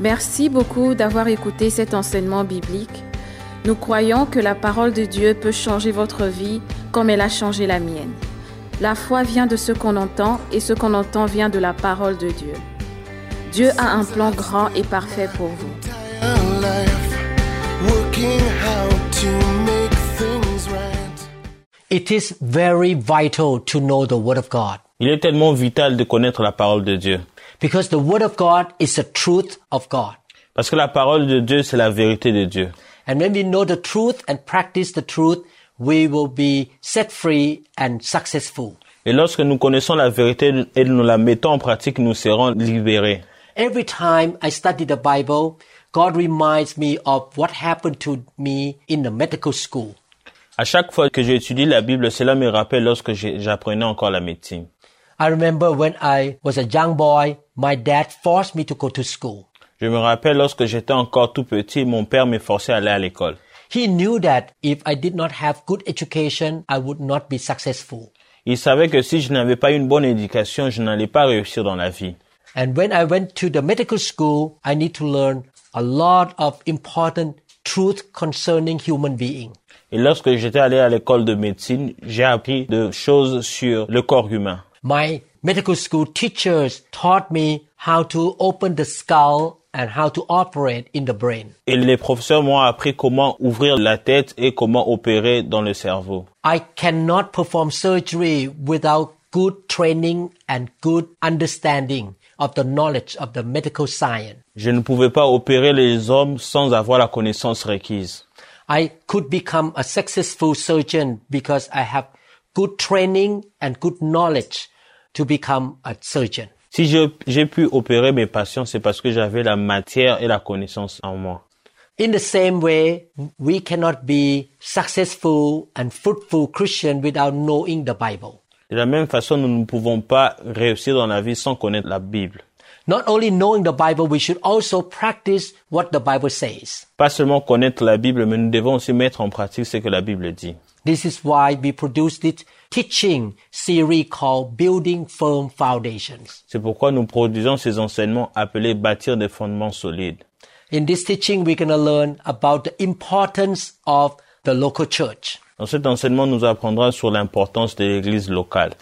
Merci beaucoup d'avoir écouté cet enseignement biblique. Nous croyons que la parole de Dieu peut changer votre vie comme elle a changé la mienne. La foi vient de ce qu'on entend et ce qu'on entend vient de la parole de Dieu. Dieu a un plan grand et parfait pour vous. It is very vital to know the Word of God Il est tellement vital de connaître la parole de Dieu. Because the Word of God is the truth of God. Parce que la parole de Dieu, c'est la vérité de Dieu. And when we know the truth and practice the truth, we will be set free and successful. Et lorsque nous connaissons la vérité et nous la mettons en pratique, nous serons libérés. Every time I study the Bible, God reminds me of what happened to me in the medical school. À chaque fois que j'étudie la Bible, cela me rappelle lorsque j'apprenais encore la médecine. I remember when I was a young boy, my dad forced me to go to school. Je me rappelle lorsque j'étais encore tout petit, mon père me forçait à aller à l'école. He knew that if I did not have good education, I would not be successful. Il savait que si je n'avais pas une bonne éducation, je n'allais pas réussir dans la vie. And when I went to the medical school, I need to learn a lot of important truth concerning human being. Et lorsque j'étais allé à l'école de médecine, j'ai appris de choses sur le corps humain. My medical school teachers taught me how to open the skull and how to operate in the brain. Et les professeurs m'ont appris comment ouvrir la tête et comment opérer dans le cerveau. I cannot perform surgery without good training and good understanding of the knowledge of the medical science. Je ne pouvais pas opérer les hommes sans avoir la connaissance requise. I could become a successful surgeon because I have good training and good knowledge to become a surgeon. Si j'ai pu opérer mes patients, c'est parce que j'avais la matière et la connaissance en moi. In the same way, we cannot be successful and fruitful Christian without knowing the Bible. De la même façon, nous ne pouvons pas réussir dans la vie sans connaître la Bible. Not only knowing the Bible, we should also practice what the Bible says. Pas seulement connaître la Bible, mais nous devons aussi mettre en pratique ce que la Bible dit. This is why we produce this teaching series called Building Firm Foundations. C'est pourquoi nous produisons ces enseignements appelés bâtir des fondements solides. In this teaching, we're going to learn about the importance of the local church. Dans cet enseignement, nous apprendrons sur l'importance de l'église locale.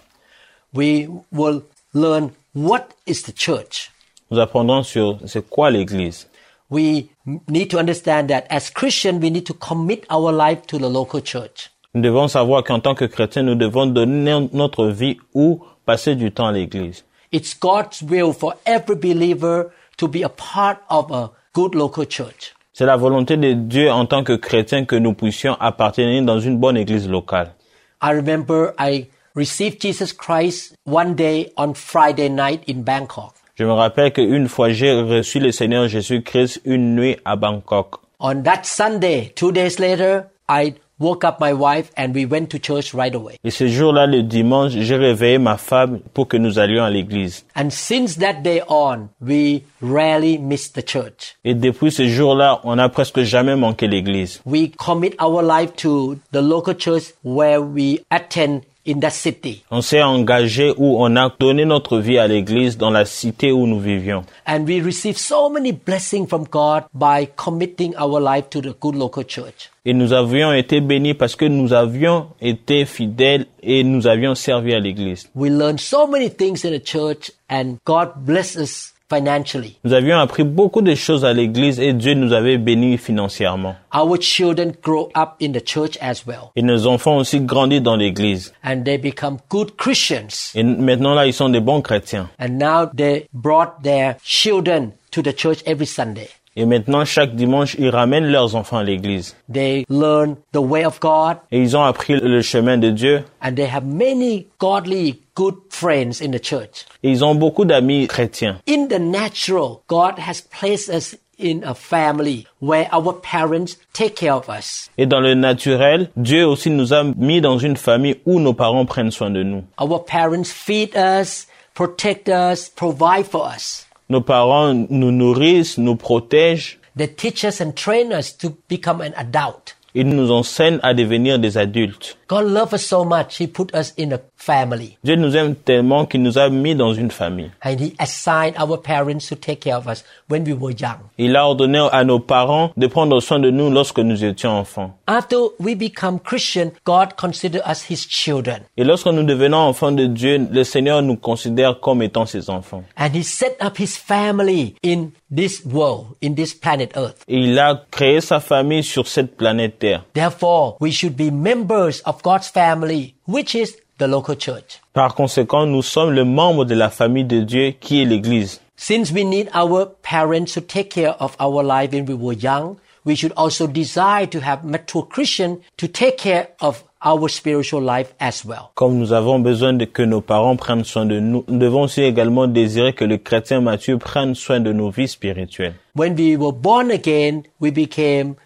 We will learn what is the church. Nous apprendrons sur c'est quoi l'église. We need to understand that as Christians, we need to commit our life to the local church. Nous devons savoir qu'en tant que chrétiens, nous devons donner notre vie ou passer du temps à l'église. It's God's will for every believer to be a part of a good local church. C'est la volonté de Dieu en tant que chrétiens que nous puissions appartenir dans une bonne église locale. I remember I received Jesus Christ one day on Friday night in Bangkok. Je me rappelle qu'une fois j'ai reçu le Seigneur Jésus-Christ une nuit à Bangkok. On that Sunday, two days later, I woke up my wife and we went to church right away. Et ce jour-là, le dimanche, j'ai réveillé ma femme pour que nous allions à l'église. And since that day on, we rarely miss the church. Et depuis ce jour-là, on n'a presque jamais manqué l'église. We commit our life to the local church where we attend in that city. On s'est engagé ou on a donné notre vie à l'église dans la cité où nous vivions. And we receive so many blessings from God by committing our life to the good local church. Et nous avions été bénis parce que nous avions été fidèles et nous avions servi à l'église. We learn so many things in the church and God bless us financially. Nous avions appris beaucoup de choses à l'église et Dieu nous avait bénis financièrement. Our children grow up in the church as well. Et nos enfants aussi grandi dans l'église. And they become good Christians. Et maintenant là, ils sont des bons chrétiens. And now they brought their children to the church every Sunday. Et maintenant, chaque dimanche, ils ramènent leurs enfants à l'église. They learn the way of God Et ils ont appris le chemin de Dieu. and they have many godly good friends in the church. Et ils ont beaucoup d'amis chrétiens. In the natural, God has placed us in a family where our parents take care of us. Et dans le naturel, Dieu aussi nous a mis dans une famille où nos parents prennent soin de nous. Our parents feed us, protect us, provide for us. Nos parents nous nourrissent, nous protègent. They teach us and train us to become an adult. Ils nous enseignent à devenir des adultes. God loved us so much, He put us in a family. Dieu nous aime tellement qu'il nous a mis dans une famille. And He assigned our parents to take care of us when we were young. Il a ordonné à nos parents de prendre soin de nous lorsque nous étions enfants. After we become Christian, God consider us His children. Et lorsque nous devenons enfants de Dieu, le Seigneur nous considère comme étant ses enfants. And He set up His family in this world, in this planet Earth. Et il a créé sa famille sur cette planète Terre. Therefore, we should be members of God's family, which is the local church. Par conséquent, nous sommes le membre de la famille de Dieu qui est l'Église. Since we need our parents to take care of our life when we were young, we should also desire to have mature Christians to take care of our spiritual life as well. Comme nous avons besoin de que nos parents prennent soin de nous, nous devons aussi également désirer que le chrétien Matthieu prenne soin de nos vies spirituelles. When we were born again, we became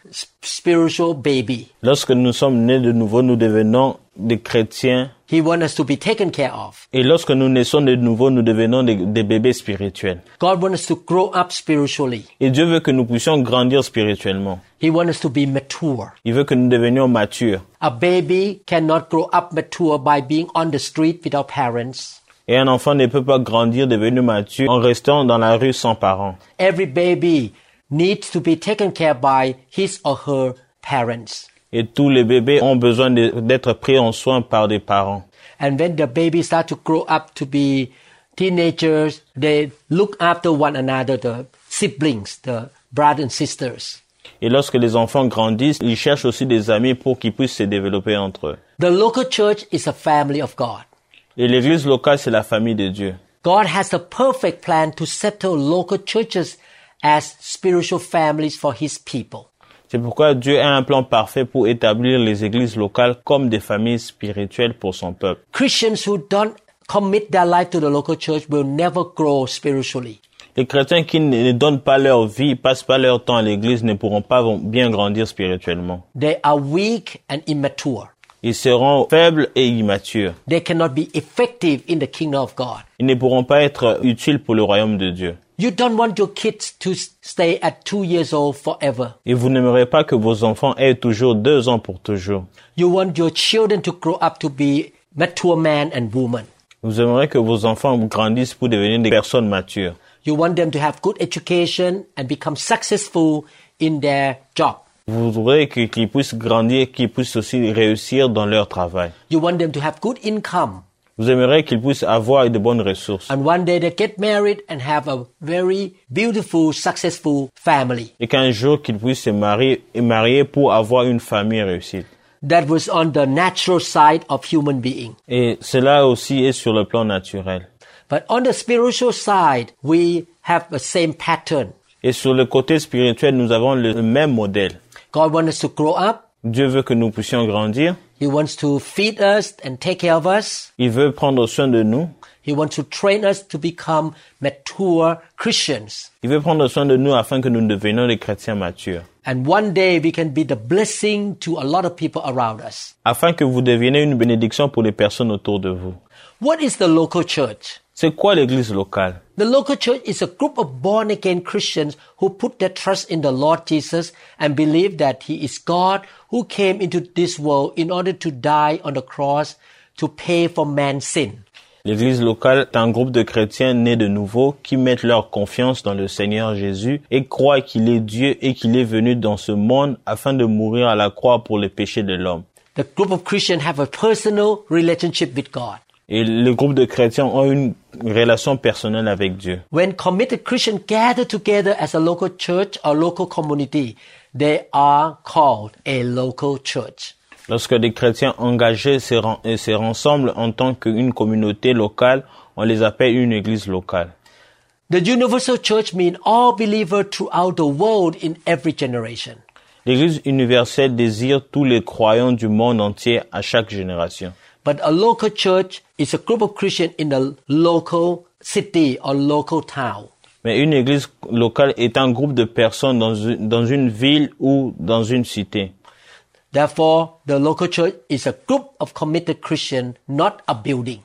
spiritual baby. Lorsque nous sommes nés de nouveau, nous devenons des chrétiens. He wants us to be taken care of. Et lorsque nous naissons de nouveau, nous devenons des, des bébés spirituels. God wants us to grow up spiritually. Et Dieu veut que nous puissions grandir spirituellement. He wants us to be mature. Il veut que nous devenions matures. A baby cannot grow up mature by being on the street without parents. Et un enfant ne peut pas grandir devenu mature en restant dans la rue sans parents. Every baby needs to be taken care by his or her parents. Et tous les bébés ont besoin d'être pris en soin par des parents. And when the baby start to grow up to be teenagers, they look after one another, the siblings, the brothers and sisters. Et lorsque les enfants grandissent, ils cherchent aussi des amis pour qu'ils puissent se développer entre eux. The local church is a family of God. Et l'église locale, c'est la famille de Dieu. God has a perfect plan to settle local churches as spiritual families for his people. C'est pourquoi Dieu a un plan parfait pour établir les églises locales comme des familles spirituelles pour son peuple. Christians who don't commit their life to the local church will never grow spiritually. Les chrétiens qui ne donnent pas leur vie, passent pas leur temps à l'église, ne pourront pas bien grandir spirituellement. They are weak and immature. Ils seront faibles et immatures. They cannot be effective in the kingdom of God. Ils ne pourront pas être utiles pour le royaume de Dieu. You don't want your kids to stay at two years old forever. Et vous n'aimerez pas que vos enfants aient toujours deux ans pour toujours. You want your children to grow up to be mature men and women. Vous aimeriez que vos enfants grandissent pour devenir des personnes matures. You want them to have good education and become successful in their job. Vous voudrez qu'ils puissent grandir, qu'ils puissent aussi réussir dans leur travail. You want them to have good income. Vous aimeriez qu'ils puissent avoir de bonnes ressources. And one day they get married and have a very beautiful, successful family. Et qu'un jour qu'ils puissent se marier et marier pour avoir une famille réussie. That was on the natural side of human being. Et cela aussi est sur le plan naturel. But on the spiritual side, we have the same pattern. Et sur le côté spirituel, nous avons le même modèle. God wants us to grow up. Dieu veut que nous puissions grandir. He wants to feed us and take care of us. Il veut prendre soin de nous. He wants to train us to become mature Christians. Il veut prendre soin de nous afin que nous devenions des chrétiens matures. And one day we can be the blessing to a lot of people around us. Afin que vous deveniez une bénédiction pour les personnes autour de vous. What is the local church? C'est quoi l'église locale? The local church is a group of born again Christians who put their trust in the Lord Jesus and believe that He is God who came into this world in order to die on the cross to pay for man's sin. L'église locale est un groupe de chrétiens nés de nouveau qui mettent leur confiance dans le Seigneur Jésus et croient qu'il est Dieu et qu'il est venu dans ce monde afin de mourir à la croix pour les péchés de l'homme. The group of Christians have a personal relationship with God. Et le groupe de chrétiens ont une relation personnelle avec Dieu. When committed Christians gather together as a local church or local community, they are called a local church. Lorsque des chrétiens engagés se, ren- et se rassemblent en tant qu'une communauté locale, on les appelle une église locale. The universal church means all believers throughout the world in every generation. L'église universelle désire tous les croyants du monde entier à chaque génération. But a local church is a group of Christians in a local city or local town. Mais une église locale est un groupe de personnes dans une, dans une ville ou dans une cité. Therefore, the local church is a group of committed Christians, not a building.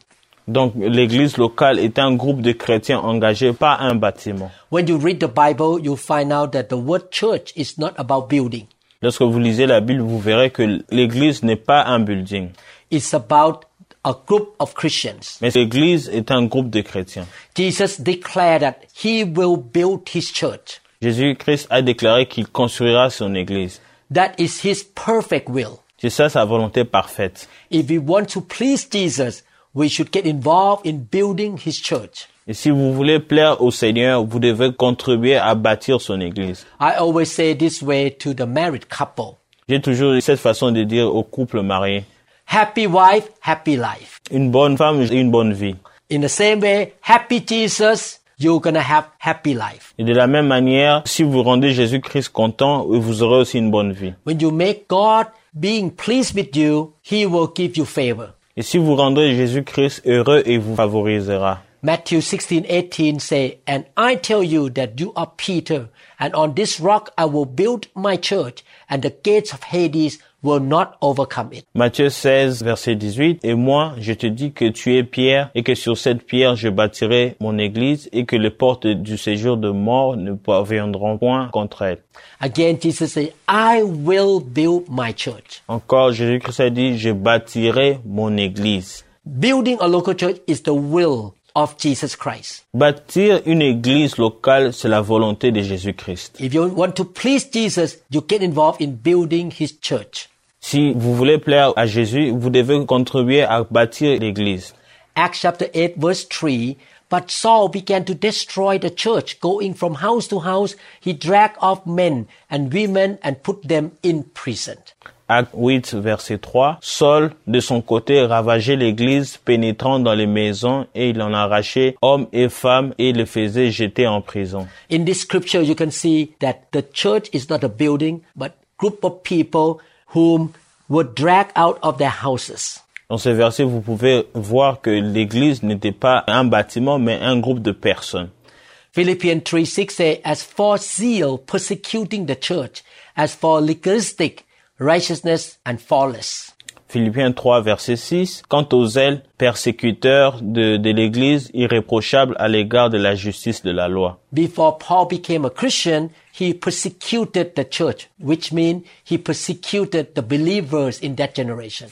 Donc l'église locale est un groupe de chrétiens engagés, pas un bâtiment. When you read the Bible, you find out that the word church is not about building. Lorsque vous lisez la Bible, vous verrez que l'église n'est pas un building. Is about a group of Christians. Mais l'Église est un groupe de chrétiens. Jesus declared that he will build his church. Jésus-Christ a déclaré qu'il construira son Église. That is his perfect will. C'est ça sa volonté parfaite. If we want to please Jesus, we should get involved in building his church. Et si vous voulez plaire au Seigneur, vous devez contribuer à bâtir son Église. I always say this way to the married couple. J'ai toujours cette façon de dire aux couples mariés. Happy wife, happy life. Une bonne femme une bonne vie. In the same way, happy Jesus, you're gonna have happy life. Et de la même manière, si vous rendez Jésus-Christ content, vous aurez aussi une bonne vie. When you make God being pleased with you, He will give you favor. Et si vous rendez Jésus-Christ heureux, il vous favorisera. Matthew 16, 18 say, And I tell you that you are Peter, and on this rock I will build my church, and the gates of Hades will not overcome it. Matthieu 16, verset 18. Et moi, je te dis que tu es Pierre, et que sur cette pierre je bâtirai mon église, et que les portes du séjour de mort ne parviendront point contre elle. Again, Jesus said, I will build my church. Encore, Jésus-Christ a dit, je bâtirai mon église. Building a local church is the will of Jesus Christ. Bâtir une église locale, c'est la volonté de Jésus-Christ. If you want to please Jesus, you get involved in building his church. Si vous voulez plaire à Jésus, vous devez contribuer à bâtir l'église. Acts chapter 8 verse 3 But Saul began to destroy the church, going from house to house. He dragged off men and women and put them in prison. Acte 8, verset 3. Saul, de son côté, ravageait l'église, pénétrant dans les maisons, et il en arrachait hommes et femmes, et le faisait jeter en prison. In this scripture, you can see that the church is not a building, but group of people whom were dragged out of their houses. Dans ce verset, vous pouvez voir que l'église n'était pas un bâtiment, mais un groupe de personnes. Philippians 3 6 say, As for zeal persecuting the church, as for legalistic righteousness and flawless. Philippiens 3, verset 6. Quant aux zèles persécuteurs de, de l'église, irréprochables à l'égard de la justice de la loi. Before Paul became a Christian, he persecuted the church, which means he persecuted the believers in that generation.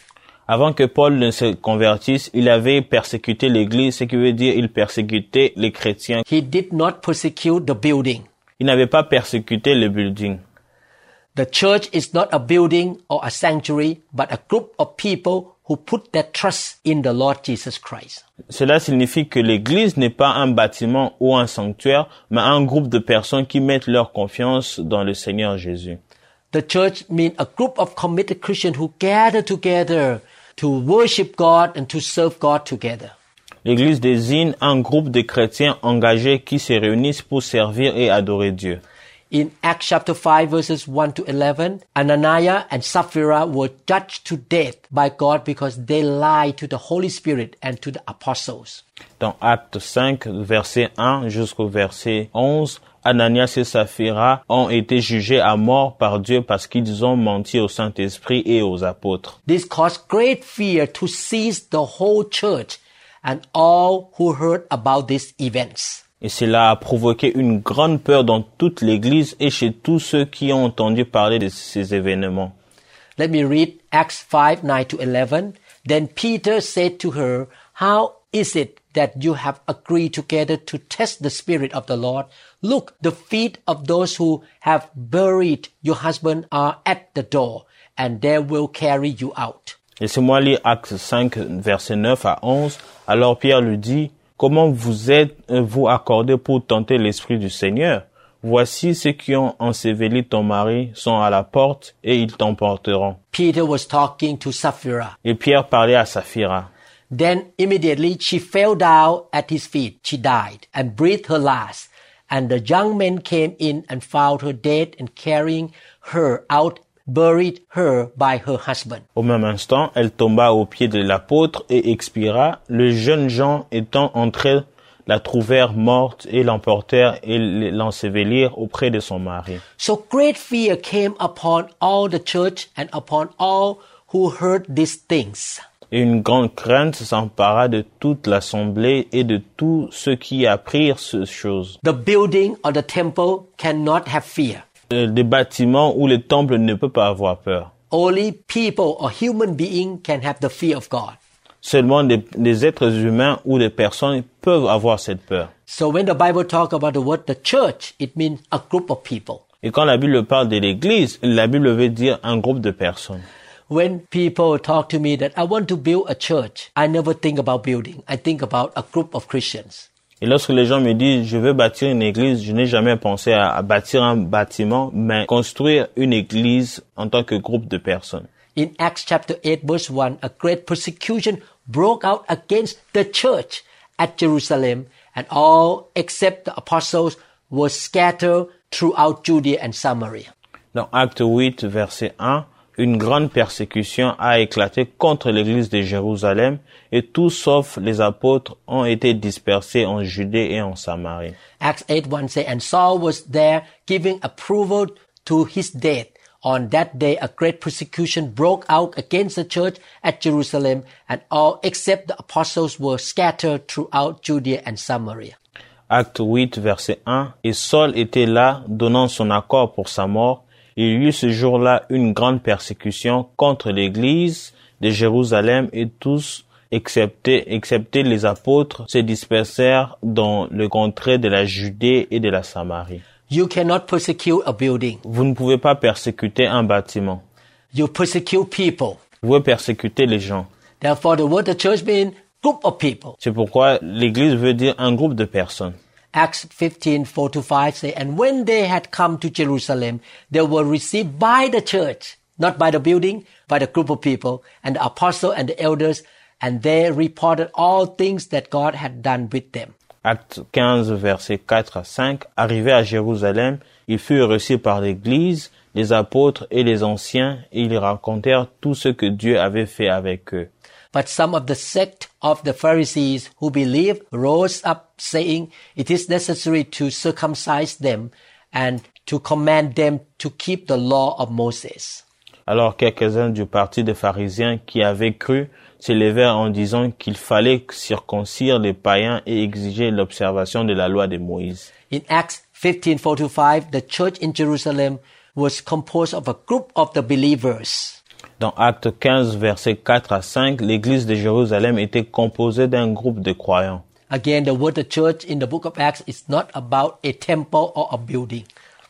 Avant que Paul ne se convertisse, il avait persécuté l'église, ce qui veut dire il persécutait les chrétiens. He did not persecute the building. Il n'avait pas persécuté le building. The church is not a building or a sanctuary, but a group of people who put their trust in the Lord Jesus Christ. Cela signifie que l'église n'est pas un bâtiment ou un sanctuaire, mais un groupe de personnes qui mettent leur confiance dans le Seigneur Jésus. The church means a group of committed Christians who gather together to worship God and to serve God together. L'église désigne un groupe de chrétiens engagés qui se réunissent pour servir et adorer Dieu. In Acts chapter 5 verses 1 to 11, Ananias and Sapphira were judged to death by God because they lied to the Holy Spirit and to the apostles. Dans Acte 5, verset 1 jusqu'au verset 11, Ananias et Saphira ont été jugés à mort par Dieu parce qu'ils ont menti au Saint-Esprit et aux apôtres. This caused great fear to seize the whole church and all who heard about these events. Et cela a provoqué une grande peur dans toute l'Église et chez tous ceux qui ont entendu parler de ces événements. Let me read Acts 5 9 to 11. Then Peter said to her, How is it that you have agreed together to test the Spirit of the Lord? Look, the feet of those who have buried your husband are at the door, and they will carry you out. Laissez-moi lire Acte 5, verset 9 à 11. Alors Pierre lui dit, Comment vous êtes-vous accordé pour tenter l'Esprit du Seigneur? Voici ceux qui ont enseveli ton mari sont à la porte et ils t'emporteront. Peter was talking to Sapphira. Et Pierre parlait à Saphira. Then immediately she fell down at his feet. She died and breathed her last. And the young men came in and found her dead and carrying her out, buried her by her husband. Au même instant, elle tomba aux pieds de l'apôtre et expira. Les jeunes gens étant entrés la trouvèrent morte et l'emportèrent et l'ensevelirent auprès de son mari. So great fear came upon all the church and upon all who heard these things. Et une grande crainte s'empara de toute l'assemblée et de tous ceux qui apprirent ces choses. The building or the temple cannot have fear. Euh, Des bâtiments où le temple ne peut pas avoir peur. only people or human being can have the fear of God. Seulement des, des êtres humains ou des personnes peuvent avoir cette peur. So when the Bible talk about the word the church, it means a group of people. Et quand la Bible parle de l'Église, la Bible veut dire un groupe de personnes. When people talk to me that I want to build a church, I never think about building. I think about a group of Christians. Et lorsque les gens me disent je veux bâtir une église, je n'ai jamais pensé à, à bâtir un bâtiment, mais construire une église en tant que groupe de personnes. In Acts chapter 8 verse 1, a great persecution broke out against the church at Jerusalem and all except the apostles were scattered throughout Judea and Samaria. Dans Acte 8, verset 1, une grande persécution a éclaté contre l'église de Jérusalem et tous sauf les apôtres ont été dispersés en Judée et en Samarie. Acts 8 1 say, And Saul was there giving approval to his death. On that day, a great persecution broke out against the church at Jerusalem, and all except the apostles were scattered throughout Judea and Samaria. Acte 8, verset 1. Et Saul était là, donnant son accord pour sa mort. Il y eut ce jour-là une grande persécution contre l'église de Jérusalem et tous, excepté, excepté les apôtres, se dispersèrent dans le contrée de la Judée et de la Samarie. You cannot persecute a building. Vous ne pouvez pas persécuter un bâtiment. You persecute people. Vous pouvez persécuter les gens. Therefore, the word the church means group of people. C'est pourquoi l'église veut dire un groupe de personnes. Acts 15, 4 to 5 say, And when they had come to Jerusalem, they were received by the church, not by the building, by the group of people, and the apostle and the elders, and they reported all things that God had done with them. Acte 15, versets 4 à 5. Arrivés à Jérusalem, ils furent reçus par l'église, les apôtres et les anciens, et ils racontèrent tout ce que Dieu avait fait avec eux. But some of the sect of the Pharisees who believed rose up, saying, It is necessary to circumcise them and to command them to keep the law of Moses. Alors quelques-uns du parti des pharisiens qui avaient cru s'élevèrent en disant qu'il fallait circoncire les païens et exiger l'observation de la loi de Moïse. In Acts 15 4 to 5, the church in Jerusalem was composed of a group of the believers. Dans Acte 15, versets 4 à 5, l'église de Jérusalem était composée d'un groupe de croyants. Again, the word the church in the book of Acts is not about a temple or a building.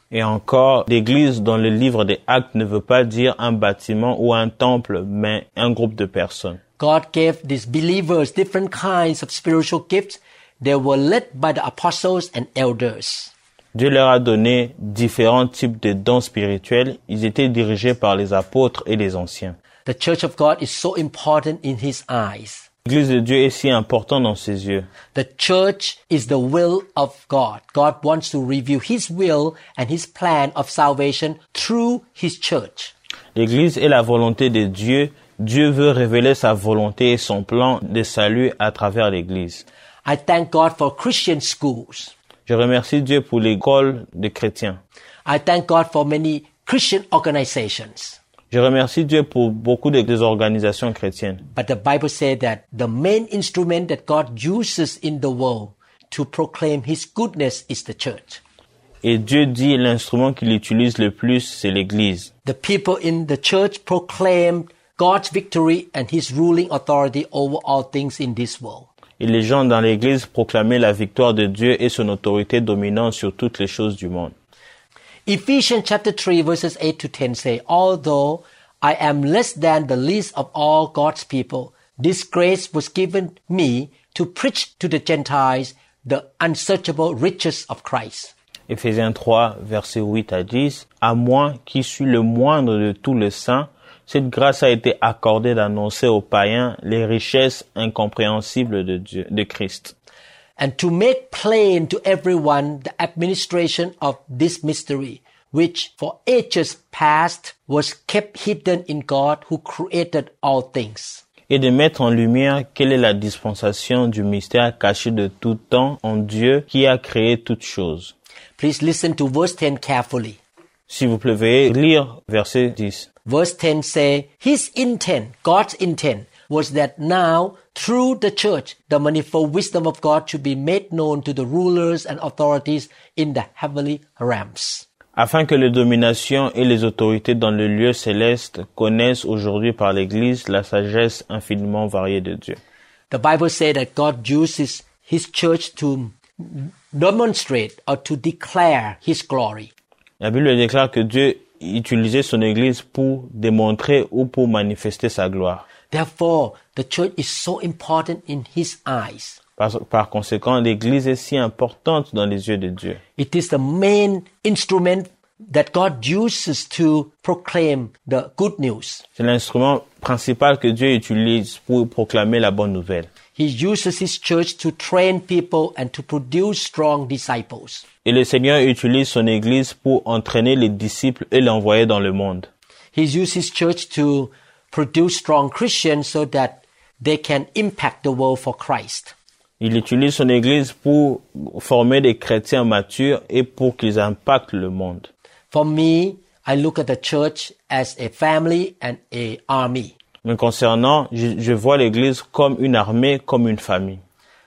Et encore, l'église dans le livre des Actes ne veut pas dire un bâtiment ou un temple, mais un groupe de personnes. God gave these believers different kinds of spiritual gifts. They were led by the apostles and elders. Dieu leur a donné différents types de dons spirituels. Ils étaient dirigés par les apôtres et les anciens. The church of God is so important in his eyes. L'église de Dieu est si importante dans ses yeux. The church is the will of God. God wants to reveal his will and his plan of salvation through his church. L'église est la volonté de Dieu. Dieu veut révéler sa volonté et son plan de salut à travers l'église. I thank God for Christian schools. Je remercie Dieu pour l'école des chrétiens. I thank God for many Christian organizations. Je remercie Dieu pour beaucoup de- des organisations chrétiennes. But the Bible says that the main instrument that God uses in the world to proclaim his goodness is the church. Et Dieu dit l'instrument qu'il utilise le plus, c'est l'église. The people in the church proclaim God's victory and his ruling authority over all things in this world. Et les gens dans l'église proclamaient la victoire de Dieu et son autorité dominante sur toutes les choses du monde. Ephesians chapter 3 verses 8 to 10 say, Although I am less than the least of all God's people, this grace was given me to preach to the Gentiles the unsearchable riches of Christ. Éphésiens 3, versets 8 à 10. À moi, qui suis le moindre de tous les saints, cette grâce a été accordée d'annoncer aux païens les richesses incompréhensibles de Dieu, de Christ. and to make plain to everyone the administration of this mystery, which for ages past was kept hidden in God who created all things. et de mettre en lumière quelle est la dispensation du mystère caché de tout temps en Dieu qui a créé toutes choses. Please listen to verse 10 carefully. S'il vous plaît, veuillez lire verset 10. Verse 10 say, His intent, God's intent, was that now, through the church, the manifold wisdom of God should be made known to the rulers and authorities in the heavenly realms. afin que les dominations et les autorités dans le lieu céleste connaissent aujourd'hui par l'Église la sagesse infiniment variée de Dieu. The Bible says that God uses His church to demonstrate or to declare His glory. La Bible déclare que Dieu utilisait son Église pour démontrer ou pour manifester sa gloire. Therefore, the church is so important in His eyes. Par, par conséquent, l'Église est si importante dans les yeux de Dieu. It is the main instrument that God uses to proclaim the good news. C'est l'instrument principal que Dieu utilise pour proclamer la bonne nouvelle. He uses His church to train people and to produce strong disciples. Et le Seigneur utilise son Église pour entraîner les disciples et l'envoyer dans le monde. He uses His church to produce strong Christians so that they can impact the world for Christ. Il utilise son Église pour former des chrétiens matures et pour qu'ils impactent le monde. For me, I look at the church as a family and a army. Me concernant, je, je vois l'Église comme une armée, comme une famille.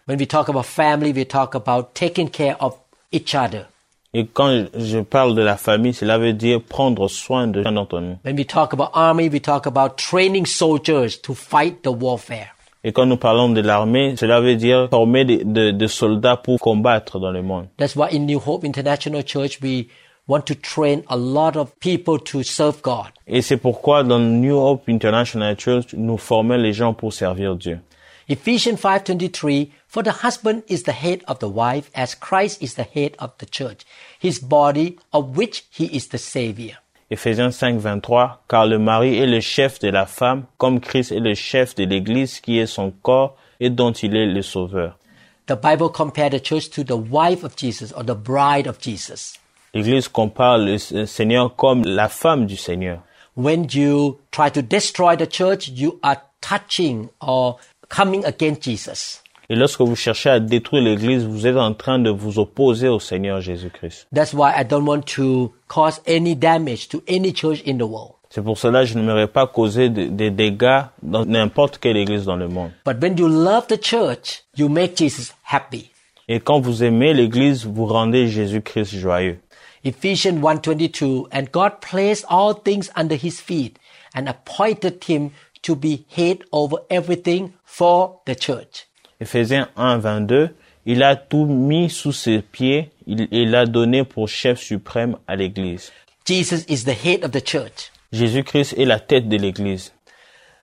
When we talk about family, we talk about taking care of each other. Et quand je parle de la famille, cela veut dire prendre soin de chacun d'entre nous. When we talk about army, we talk about training soldiers to fight the warfare. Et quand nous parlons de l'armée, cela veut dire former des de, de soldats pour combattre dans le monde. That's why in New Hope International Church, we want to train a lot of people to serve God. Et c'est pourquoi dans New Hope International Church, nous formons les gens pour servir Dieu. Ephesians 5:23 For the husband is the head of the wife as Christ is the head of the church his body of which he is the savior. Éphésiens 5, 23, car le mari est le chef de la femme, comme Christ est le chef de l'Église qui est son corps et dont il est le sauveur. The Bible compared the church to the wife of Jesus or the bride of Jesus. L'Église compare le Seigneur comme la femme du Seigneur. When you try to destroy the church, you are touching or coming against Jesus. Et lorsque vous cherchez à détruire l'Église, vous êtes en train de vous opposer au Seigneur Jésus-Christ. That's why I don't want to cause any damage to any church in the world. C'est pour cela que je n'aimerais pas causer des de dégâts dans n'importe quelle église dans le monde. But when you love the church, you make Jesus happy. Et quand vous aimez l'église, vous rendez Jésus-Christ joyeux. Ephesians 1:22 and God placed all things under his feet and appointed him to be head over everything for the church. Éphésiens 1, 22, il a tout mis sous ses pieds, il, il l'a donné pour chef suprême à l'église. Jesus is the head of the church. Jésus-Christ est la tête de l'église.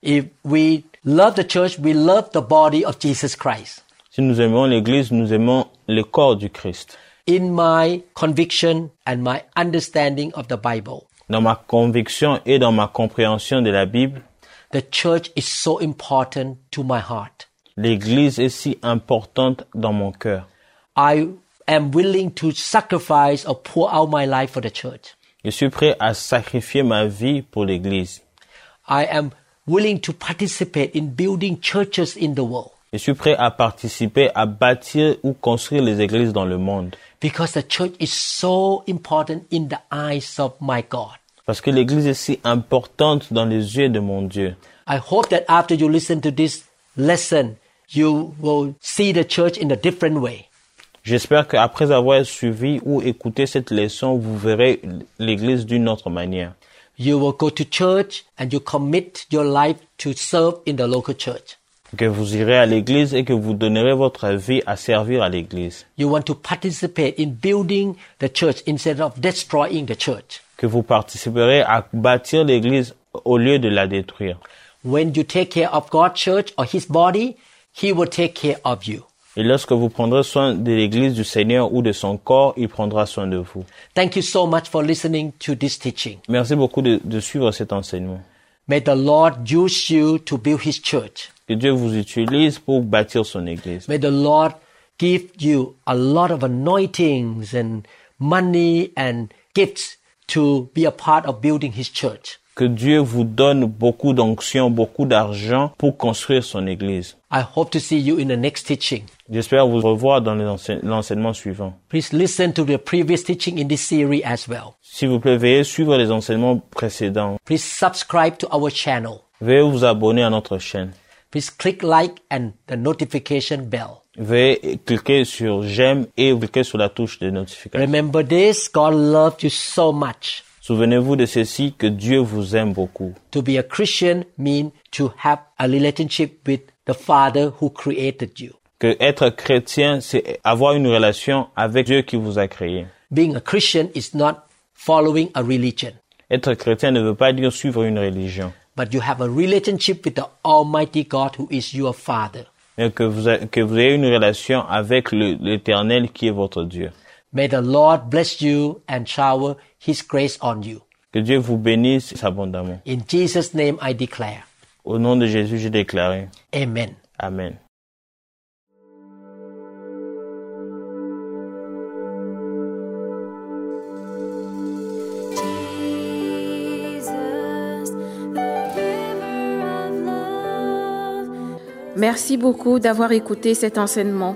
If we love the church, we love the body of Jesus Christ. Si nous aimons l'église, nous aimons le corps du Christ. In my conviction and my understanding of the Bible, Dans ma conviction et dans ma compréhension de la Bible, the church is so important to my heart. l'église est si importante dans mon cœur. I am willing to sacrifice or pour out my life for the church. Je suis prêt à sacrifier ma vie pour l'église. I am willing to participate in building churches in the world Je suis prêt à participer à bâtir ou construire les églises dans le monde. Because the church is so important in the eyes of my God. Parce que l'église est si importante dans les yeux de mon Dieu. I hope that after you listen to this lesson, you will see the church in a different way. J'espère qu'après avoir suivi ou écouté cette leçon, vous verrez l'église d'une autre manière. You will go to church and you commit your life to serve in the local church. Que vous irez à l'église et que vous donnerez votre vie à servir à l'église. You want to participate in building the church instead of destroying the church. Que vous participerez à bâtir l'église au lieu de la détruire. When you take care of God's church or His body, He will take care of you. Et lorsque vous prendrez soin de l'église du Seigneur ou de son corps, il prendra soin de vous. Thank you so much for listening to this teaching. Merci beaucoup de, de suivre cet enseignement. May the Lord use you to build His church. Que Dieu vous utilise pour bâtir son église. May the Lord give you a lot of anointings and money and gifts to be a part of building His church. Que Dieu vous donne beaucoup d'onction, beaucoup d'argent pour construire son église. I hope to see you in the next teaching. J'espère vous revoir dans l'enseignement suivant. Please listen to the previous teaching in this series as well. S'il vous plaît, veuillez suivre les enseignements précédents. Please subscribe to our channel. Veuillez vous abonner à notre chaîne. Please click like and the notification bell. Veuillez cliquer sur j'aime et cliquer sur la touche de notification. Remember this, God loved you so much. Souvenez-vous de ceci que Dieu vous aime beaucoup. To be a Christian means to have a relationship with the Father who created you. Que être chrétien, c'est avoir une relation avec Dieu qui vous a créé. Being a Christian is not following a religion, Être chrétien ne veut pas dire suivre une religion, but you have a relationship with the Almighty God who is your Father. mais que vous, a- que vous ayez une relation avec l'Éternel qui est votre Dieu. May the Lord bless you and shower His grace on you. Que Dieu vous bénisse abondamment. In Jesus' name I declare. Au nom de Jésus, j'ai déclaré. Amen. Amen. Jesus, the river of love. Merci beaucoup d'avoir écouté cet enseignement.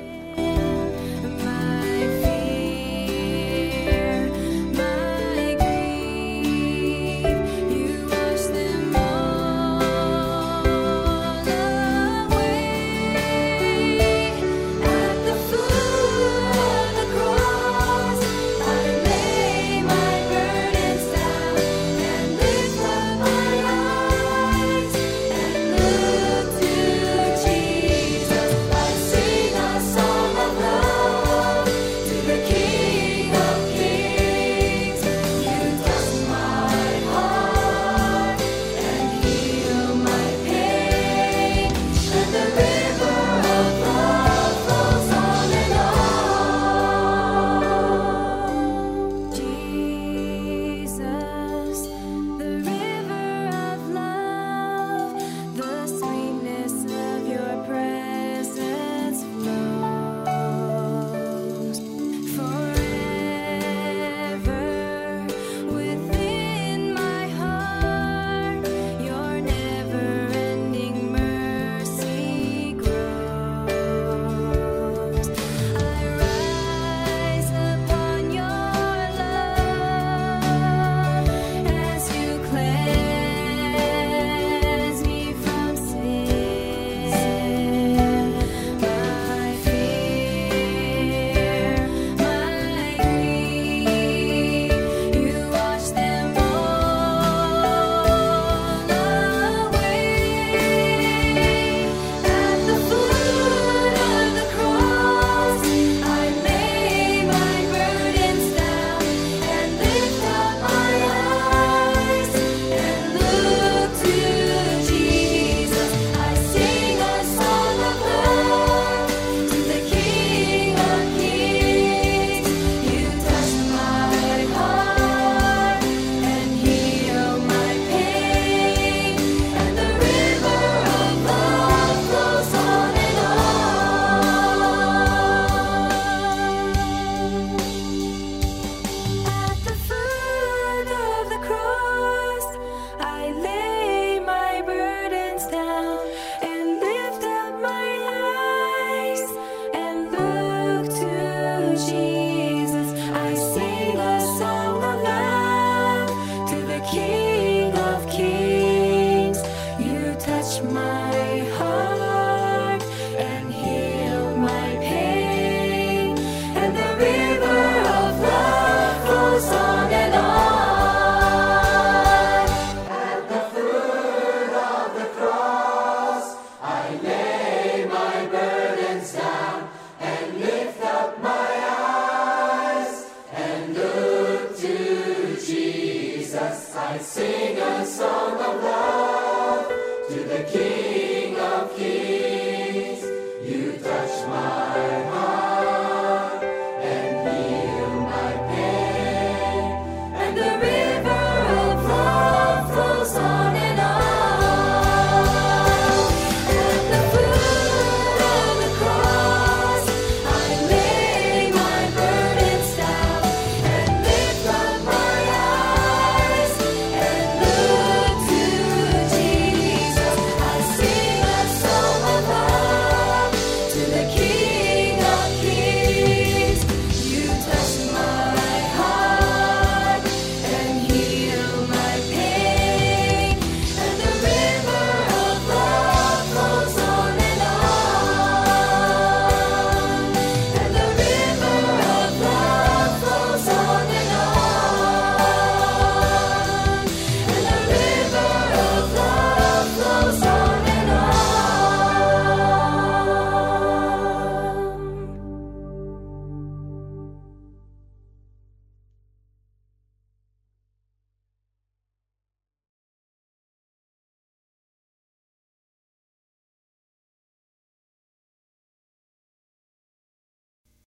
To